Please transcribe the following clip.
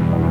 Bye.